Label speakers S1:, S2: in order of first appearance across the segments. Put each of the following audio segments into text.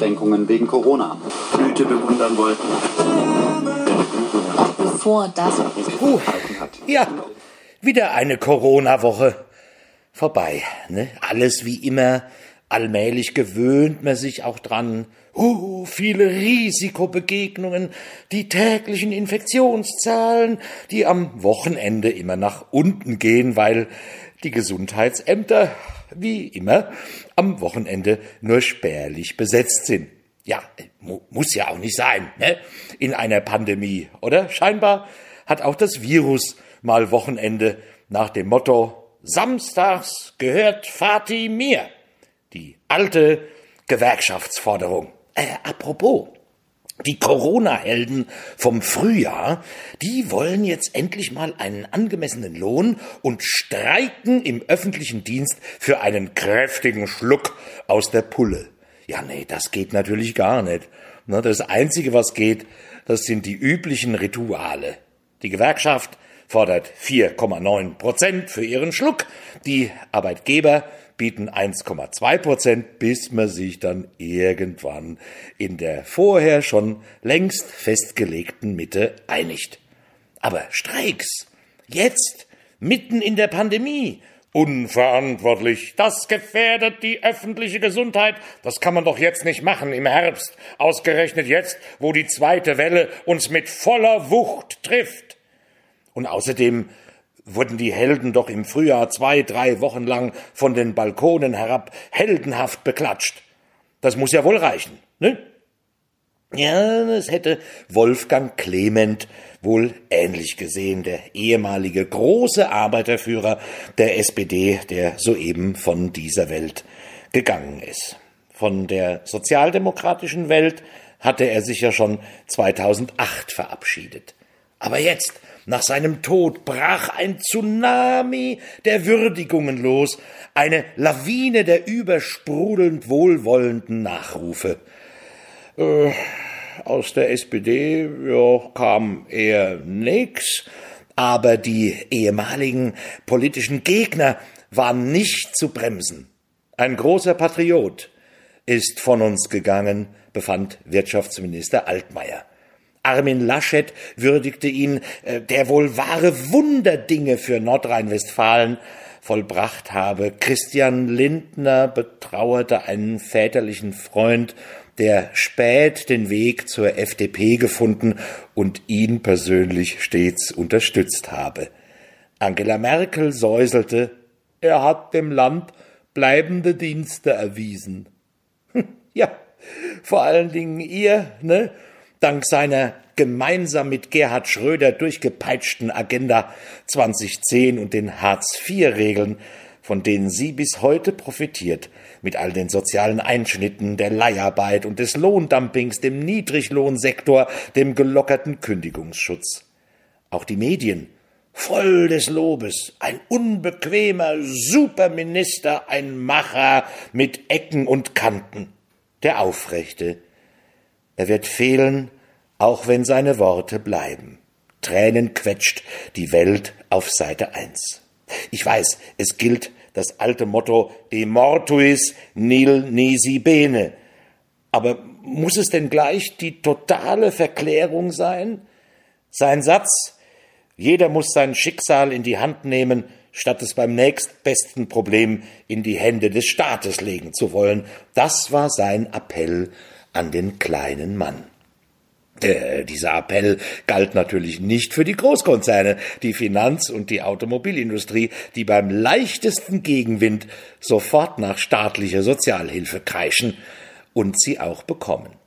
S1: Einschränkungen wegen Corona. Blüte bewundern wollten.
S2: Bevor das
S3: Uh, ja, wieder eine Corona-Woche. Vorbei, ne? Alles wie immer. Allmählich gewöhnt man sich auch dran. Uh, viele Risikobegegnungen, die täglichen Infektionszahlen, die am Wochenende immer nach unten gehen, weil die Gesundheitsämter, wie immer, am Wochenende nur spärlich besetzt sind. Ja, mu muss ja auch nicht sein, ne? In einer Pandemie, oder? Scheinbar hat auch das Virus mal Wochenende nach dem Motto Samstags gehört Fati mir. Die alte Gewerkschaftsforderung. Äh, apropos, die Corona-Helden vom Frühjahr, die wollen jetzt endlich mal einen angemessenen Lohn und streiken im öffentlichen Dienst für einen kräftigen Schluck aus der Pulle. Ja, nee, das geht natürlich gar nicht. Ne, Das Einzige, was geht, das sind die üblichen Rituale. Die Gewerkschaft fordert 4,9 Prozent für ihren Schluck, die Arbeitgeber bieten 1,2 Prozent, bis man sich dann irgendwann in der vorher schon längst festgelegten Mitte einigt. Aber Streiks, jetzt, mitten in der Pandemie, unverantwortlich, das gefährdet die öffentliche Gesundheit, das kann man doch jetzt nicht machen im Herbst, ausgerechnet jetzt, wo die zweite Welle uns mit voller Wucht trifft. Und außerdem wurden die Helden doch im Frühjahr zwei, drei Wochen lang von den Balkonen herab heldenhaft beklatscht. Das muss ja wohl reichen, ne? Ja, das hätte Wolfgang Clement wohl ähnlich gesehen, der ehemalige große Arbeiterführer der SPD, der soeben von dieser Welt gegangen ist. Von der sozialdemokratischen Welt hatte er sich ja schon 2008 verabschiedet. Aber jetzt, nach seinem Tod, brach ein Tsunami der Würdigungen los, eine Lawine der übersprudelnd wohlwollenden Nachrufe. Äh, aus der SPD ja, kam eher nix, aber die ehemaligen politischen Gegner waren nicht zu bremsen. Ein großer Patriot ist von uns gegangen, befand Wirtschaftsminister Altmaier. Armin Laschet würdigte ihn, äh, der wohl wahre Wunderdinge für Nordrhein-Westfalen vollbracht habe. Christian Lindner betrauerte einen väterlichen Freund, der spät den Weg zur FDP gefunden und ihn persönlich stets unterstützt habe. Angela Merkel säuselte, er hat dem Land bleibende Dienste erwiesen. ja, vor allen Dingen ihr, ne? Dank seiner gemeinsam mit Gerhard Schröder durchgepeitschten Agenda 2010 und den Hartz-IV-Regeln, von denen sie bis heute profitiert, mit all den sozialen Einschnitten der Leiharbeit und des Lohndumpings, dem Niedriglohnsektor, dem gelockerten Kündigungsschutz. Auch die Medien, voll des Lobes, ein unbequemer Superminister, ein Macher mit Ecken und Kanten, der Aufrechte. Er wird fehlen, auch wenn seine Worte bleiben. Tränen quetscht die Welt auf Seite 1. Ich weiß, es gilt das alte Motto De mortuis nil nisi bene. Aber muss es denn gleich die totale Verklärung sein? Sein Satz, jeder muss sein Schicksal in die Hand nehmen, statt es beim nächstbesten Problem in die Hände des Staates legen zu wollen, das war sein Appell an den kleinen Mann. Äh, dieser Appell galt natürlich nicht für die Großkonzerne, die Finanz- und die Automobilindustrie, die beim leichtesten Gegenwind sofort nach staatlicher Sozialhilfe kreischen und sie auch bekommen.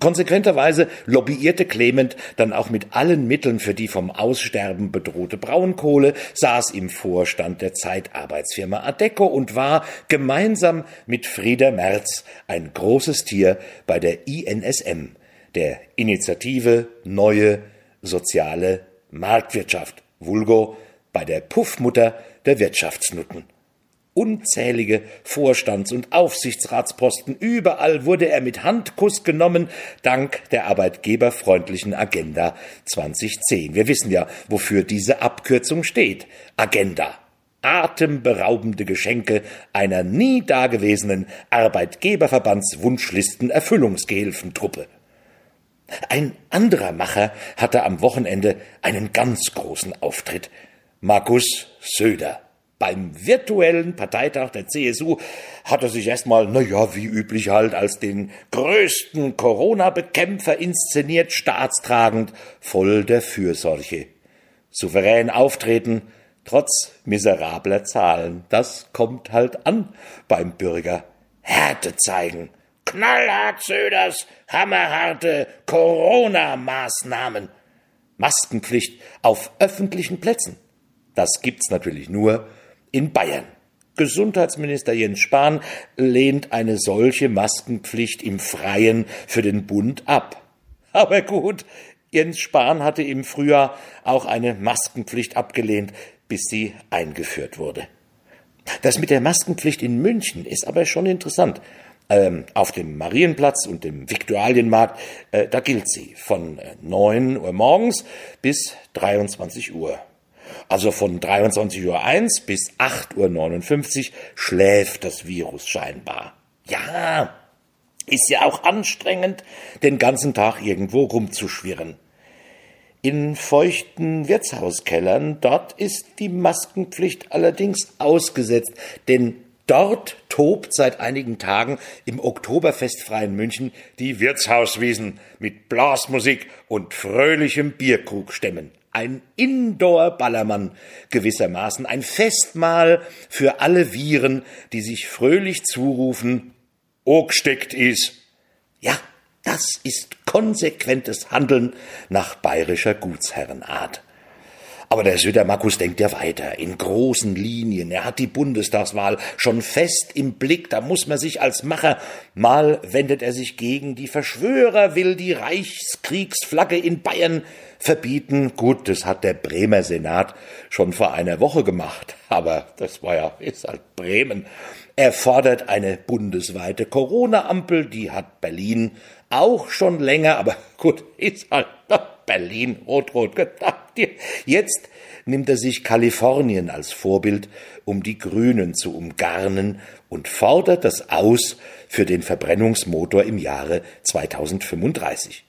S3: Konsequenterweise lobbyierte Clement dann auch mit allen Mitteln für die vom Aussterben bedrohte Braunkohle, saß im Vorstand der Zeitarbeitsfirma Adeco und war gemeinsam mit Frieder Merz ein großes Tier bei der INSM, der Initiative Neue Soziale Marktwirtschaft, vulgo bei der Puffmutter der Wirtschaftsnutten. Unzählige Vorstands- und Aufsichtsratsposten, überall wurde er mit Handkuss genommen, dank der arbeitgeberfreundlichen Agenda 2010. Wir wissen ja, wofür diese Abkürzung steht. Agenda. atemberaubende Geschenke einer nie dagewesenen Arbeitgeberverbandswunschlisten-Erfüllungsgehilfentruppe. Ein anderer Macher hatte am Wochenende einen ganz großen Auftritt. Markus Söder. Beim virtuellen Parteitag der CSU hat er sich erstmal, na ja, wie üblich halt, als den größten Corona-Bekämpfer inszeniert, staatstragend, voll der Fürsorge. Souverän auftreten, trotz miserabler Zahlen. Das kommt halt an beim Bürger. Härte zeigen. Knallhart Söders, hammerharte Corona-Maßnahmen. Maskenpflicht auf öffentlichen Plätzen. Das gibt's natürlich nur in Bayern. Gesundheitsminister Jens Spahn lehnt eine solche Maskenpflicht im Freien für den Bund ab. Aber gut, Jens Spahn hatte im Frühjahr auch eine Maskenpflicht abgelehnt, bis sie eingeführt wurde. Das mit der Maskenpflicht in München ist aber schon interessant. Ähm, auf dem Marienplatz und dem Viktualienmarkt, äh, da gilt sie von äh, 9 Uhr morgens bis 23 Uhr. Also von 23.01 Uhr bis 8.59 Uhr schläft das Virus scheinbar. Ja, ist ja auch anstrengend, den ganzen Tag irgendwo rumzuschwirren. In feuchten Wirtshauskellern, dort ist die Maskenpflicht allerdings ausgesetzt, denn dort tobt seit einigen Tagen im Oktoberfestfreien München die Wirtshauswiesen mit Blasmusik und fröhlichem Bierkrugstämmen ein Indoor-Ballermann gewissermaßen, ein Festmahl für alle Viren, die sich fröhlich zurufen, Ogsteckt is. Ja, das ist konsequentes Handeln nach bayerischer Gutsherrenart. Aber der Söder-Markus denkt ja weiter, in großen Linien. Er hat die Bundestagswahl schon fest im Blick. Da muss man sich als Macher, mal wendet er sich gegen die Verschwörer, will die Reichskriegsflagge in Bayern verbieten. Gut, das hat der Bremer Senat schon vor einer Woche gemacht. Aber das war ja, ist halt Bremen. Er fordert eine bundesweite Corona-Ampel, die hat Berlin auch schon länger, aber gut, ist halt Berlin rot-rot. Jetzt nimmt er sich Kalifornien als Vorbild, um die Grünen zu umgarnen und fordert das aus für den Verbrennungsmotor im Jahre 2035.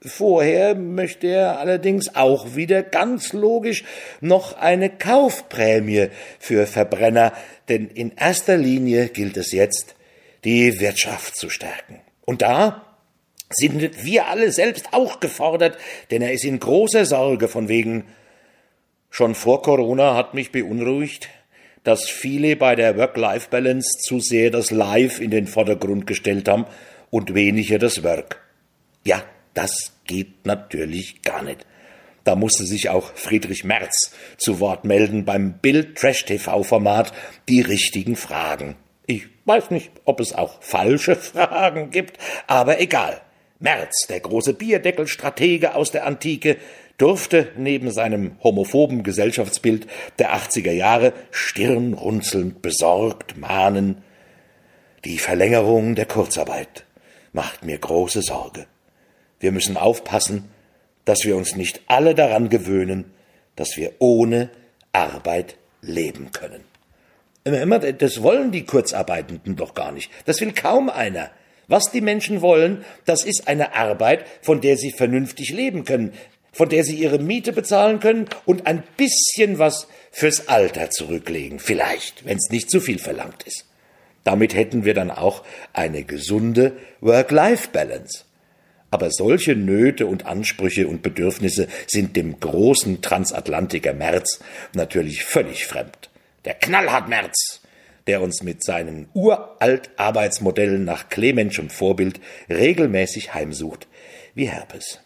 S3: Vorher möchte er allerdings auch wieder ganz logisch noch eine Kaufprämie für Verbrenner, denn in erster Linie gilt es jetzt, die Wirtschaft zu stärken. Und da sind wir alle selbst auch gefordert, denn er ist in großer Sorge von wegen Schon vor Corona hat mich beunruhigt, dass viele bei der Work-Life-Balance zu sehr das Life in den Vordergrund gestellt haben und weniger das Work. Ja, das geht natürlich gar nicht. Da musste sich auch Friedrich Merz zu Wort melden beim Bild Trash TV Format die richtigen Fragen. Ich weiß nicht, ob es auch falsche Fragen gibt, aber egal. Merz, der große Bierdeckelstratege aus der Antike, durfte neben seinem homophoben Gesellschaftsbild der 80er Jahre stirnrunzelnd besorgt mahnen, die Verlängerung der Kurzarbeit macht mir große Sorge. Wir müssen aufpassen, dass wir uns nicht alle daran gewöhnen, dass wir ohne Arbeit leben können. Das wollen die Kurzarbeitenden doch gar nicht. Das will kaum einer. Was die Menschen wollen, das ist eine Arbeit, von der sie vernünftig leben können, von der sie ihre Miete bezahlen können und ein bisschen was fürs Alter zurücklegen, vielleicht, wenn es nicht zu viel verlangt ist. Damit hätten wir dann auch eine gesunde Work-Life-Balance. Aber solche Nöte und Ansprüche und Bedürfnisse sind dem großen Transatlantiker März natürlich völlig fremd. Der knallhart März der uns mit seinen uralt Arbeitsmodellen nach Clementschem Vorbild regelmäßig heimsucht, wie Herpes.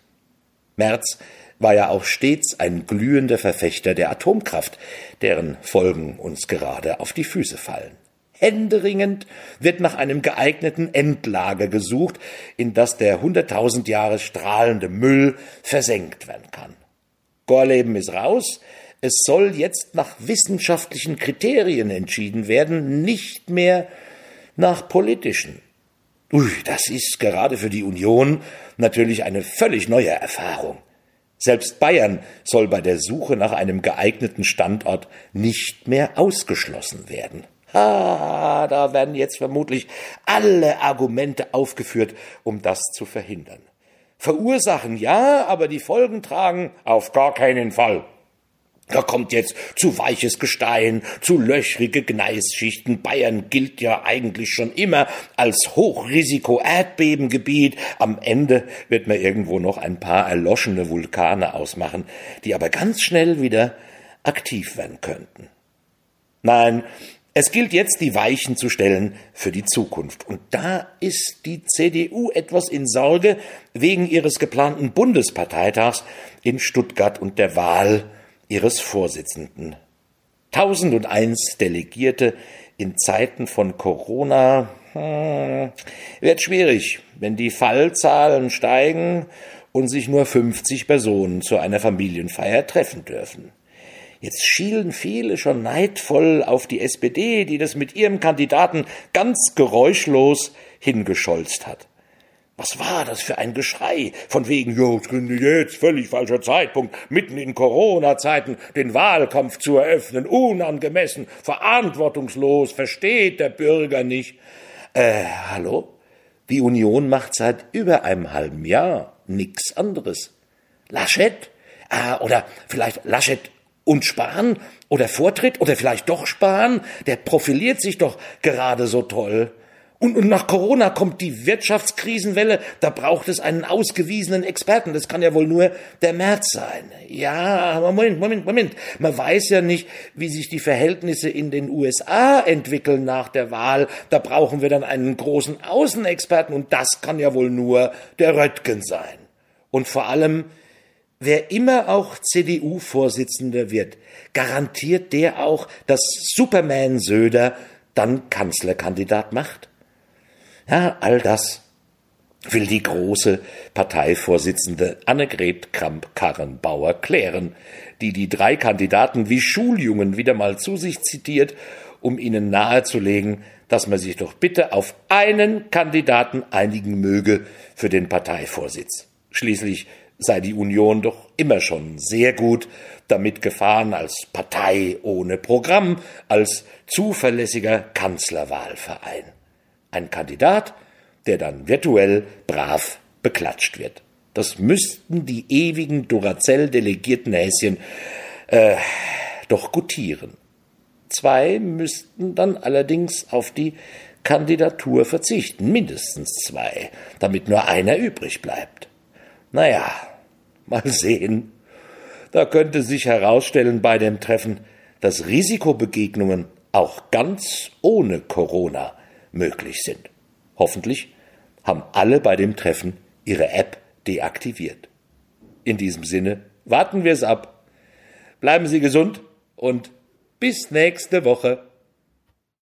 S3: Merz war ja auch stets ein glühender Verfechter der Atomkraft, deren Folgen uns gerade auf die Füße fallen. Händeringend wird nach einem geeigneten Endlager gesucht, in das der hunderttausend Jahre strahlende Müll versenkt werden kann. Gorleben ist raus, es soll jetzt nach wissenschaftlichen Kriterien entschieden werden, nicht mehr nach politischen. Ui, das ist gerade für die Union natürlich eine völlig neue Erfahrung. Selbst Bayern soll bei der Suche nach einem geeigneten Standort nicht mehr ausgeschlossen werden. Ah, da werden jetzt vermutlich alle Argumente aufgeführt, um das zu verhindern. Verursachen ja, aber die Folgen tragen auf gar keinen Fall. Da kommt jetzt zu weiches Gestein, zu löchrige Gneisschichten. Bayern gilt ja eigentlich schon immer als Hochrisiko-Erdbebengebiet. Am Ende wird man irgendwo noch ein paar erloschene Vulkane ausmachen, die aber ganz schnell wieder aktiv werden könnten. Nein, es gilt jetzt, die Weichen zu stellen für die Zukunft. Und da ist die CDU etwas in Sorge wegen ihres geplanten Bundesparteitags in Stuttgart und der Wahl ihres Vorsitzenden. 1001 Delegierte in Zeiten von Corona hm, wird schwierig, wenn die Fallzahlen steigen und sich nur 50 Personen zu einer Familienfeier treffen dürfen. Jetzt schielen viele schon neidvoll auf die SPD, die das mit ihrem Kandidaten ganz geräuschlos hingescholzt hat. Was war das für ein Geschrei? Von wegen, jetzt völlig falscher Zeitpunkt, mitten in Corona-Zeiten den Wahlkampf zu eröffnen, unangemessen, verantwortungslos, versteht der Bürger nicht. Äh, hallo? Die Union macht seit über einem halben Jahr nix anderes. Laschet? Ah, oder vielleicht Laschet und Spahn? Oder Vortritt? Oder vielleicht doch Spahn? Der profiliert sich doch gerade so toll. Und, und nach Corona kommt die Wirtschaftskrisenwelle, da braucht es einen ausgewiesenen Experten. Das kann ja wohl nur der März sein. Ja, Moment, Moment, Moment. Man weiß ja nicht, wie sich die Verhältnisse in den USA entwickeln nach der Wahl. Da brauchen wir dann einen großen Außenexperten und das kann ja wohl nur der Röttgen sein. Und vor allem, wer immer auch CDU-Vorsitzender wird, garantiert der auch, dass Superman Söder dann Kanzlerkandidat macht? Ja, all das will die große Parteivorsitzende Annegret Kramp-Karrenbauer klären, die die drei Kandidaten wie Schuljungen wieder mal zu sich zitiert, um ihnen nahezulegen, dass man sich doch bitte auf einen Kandidaten einigen möge für den Parteivorsitz. Schließlich sei die Union doch immer schon sehr gut damit gefahren als Partei ohne Programm, als zuverlässiger Kanzlerwahlverein ein Kandidat, der dann virtuell brav beklatscht wird. Das müssten die ewigen Duracell-delegierten Häschen äh, doch gutieren. Zwei müssten dann allerdings auf die Kandidatur verzichten, mindestens zwei, damit nur einer übrig bleibt. Naja, mal sehen. Da könnte sich herausstellen bei dem Treffen, dass Risikobegegnungen auch ganz ohne Corona möglich sind. Hoffentlich haben alle bei dem Treffen ihre App deaktiviert. In diesem Sinne warten wir es ab. Bleiben Sie gesund und bis nächste Woche.